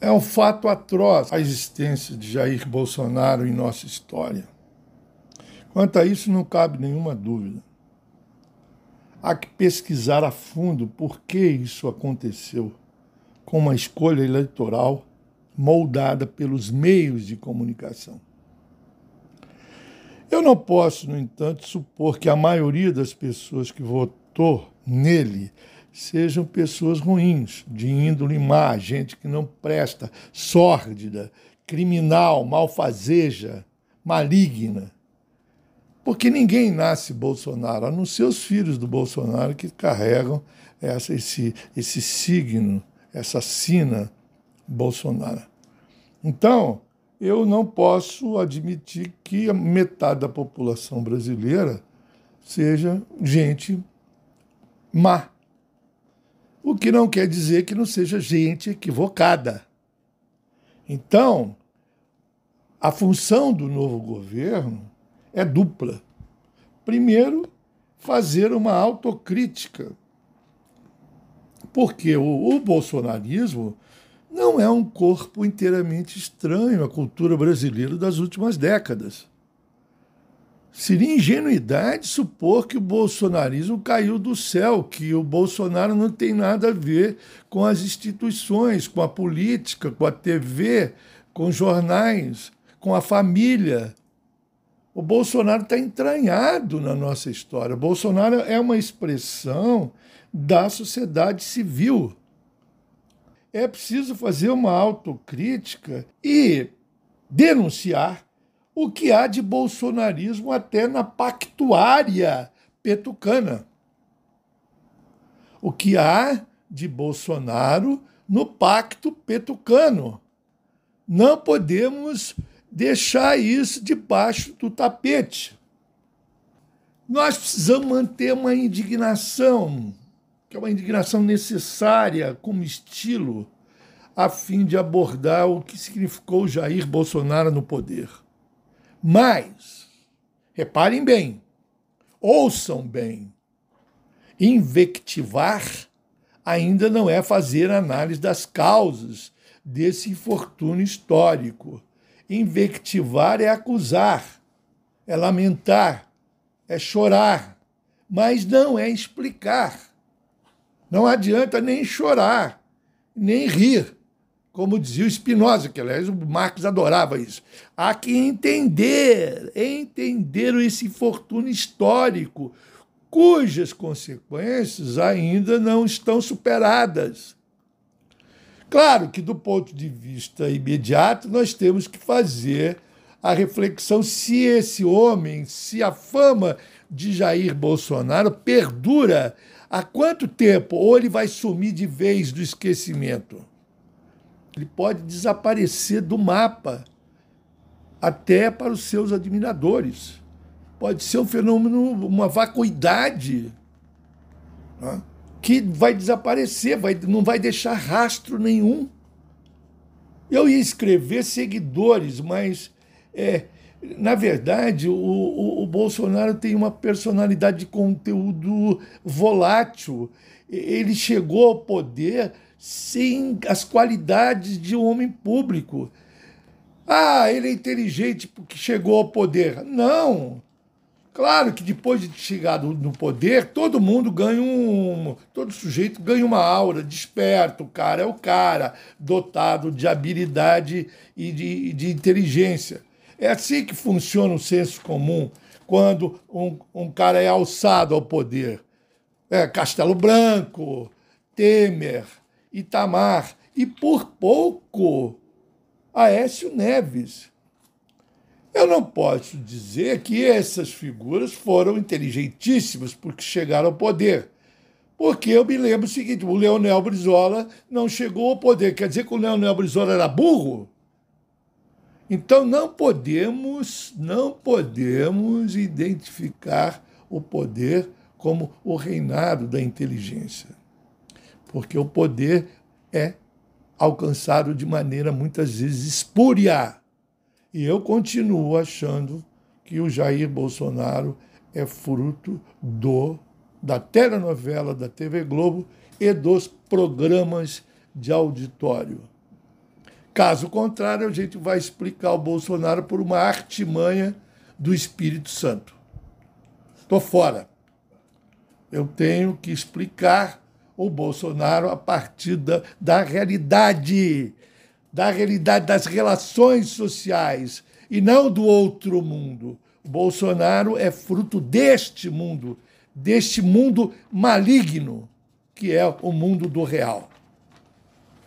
É um fato atroz a existência de Jair Bolsonaro em nossa história. Quanto a isso, não cabe nenhuma dúvida. Há que pesquisar a fundo por que isso aconteceu, com uma escolha eleitoral moldada pelos meios de comunicação. Eu não posso, no entanto, supor que a maioria das pessoas que votou nele sejam pessoas ruins, de índole má, gente que não presta, sórdida, criminal, malfazeja, maligna. Porque ninguém nasce Bolsonaro, a não ser os filhos do Bolsonaro que carregam essa, esse, esse signo, essa sina Bolsonaro. Então, eu não posso admitir que a metade da população brasileira seja gente má. O que não quer dizer que não seja gente equivocada. Então, a função do novo governo é dupla. Primeiro, fazer uma autocrítica. Porque o, o bolsonarismo não é um corpo inteiramente estranho à cultura brasileira das últimas décadas. Seria ingenuidade supor que o bolsonarismo caiu do céu, que o Bolsonaro não tem nada a ver com as instituições, com a política, com a TV, com os jornais, com a família. O Bolsonaro está entranhado na nossa história. O Bolsonaro é uma expressão da sociedade civil. É preciso fazer uma autocrítica e denunciar o que há de bolsonarismo até na pactuária petucana. O que há de Bolsonaro no pacto petucano. Não podemos deixar isso debaixo do tapete. Nós precisamos manter uma indignação, que é uma indignação necessária como estilo, a fim de abordar o que significou Jair Bolsonaro no poder. Mas, reparem bem, ouçam bem, invectivar ainda não é fazer análise das causas desse infortúnio histórico. Invectivar é acusar, é lamentar, é chorar, mas não é explicar. Não adianta nem chorar, nem rir como dizia o Spinoza, que aliás o Marx adorava isso. Há que entender, entender esse infortúnio histórico, cujas consequências ainda não estão superadas. Claro que, do ponto de vista imediato, nós temos que fazer a reflexão se esse homem, se a fama de Jair Bolsonaro perdura há quanto tempo, ou ele vai sumir de vez do esquecimento. Ele pode desaparecer do mapa até para os seus admiradores. Pode ser um fenômeno, uma vacuidade né, que vai desaparecer, vai, não vai deixar rastro nenhum. Eu ia escrever seguidores, mas é, na verdade, o, o, o, Bolsonaro tem uma personalidade de conteúdo volátil. Ele chegou ao poder sem as qualidades de um homem público. Ah, ele é inteligente porque chegou ao poder. Não! Claro que depois de chegar no poder, todo mundo ganha um. Todo sujeito ganha uma aura, desperto. O cara é o cara, dotado de habilidade e de, de inteligência. É assim que funciona o senso comum quando um, um cara é alçado ao poder. É, Castelo Branco, Temer, Itamar e, por pouco, Aécio Neves. Eu não posso dizer que essas figuras foram inteligentíssimas porque chegaram ao poder. Porque eu me lembro o seguinte: o Leonel Brizola não chegou ao poder. Quer dizer que o Leonel Brizola era burro? Então não podemos, não podemos identificar o poder como o reinado da inteligência porque o poder é alcançado de maneira muitas vezes espúria. E eu continuo achando que o Jair Bolsonaro é fruto do da telenovela da TV Globo e dos programas de auditório. Caso contrário, a gente vai explicar o Bolsonaro por uma artimanha do Espírito Santo. Estou fora. Eu tenho que explicar o Bolsonaro a partir da, da realidade, da realidade das relações sociais e não do outro mundo. O Bolsonaro é fruto deste mundo, deste mundo maligno que é o mundo do real.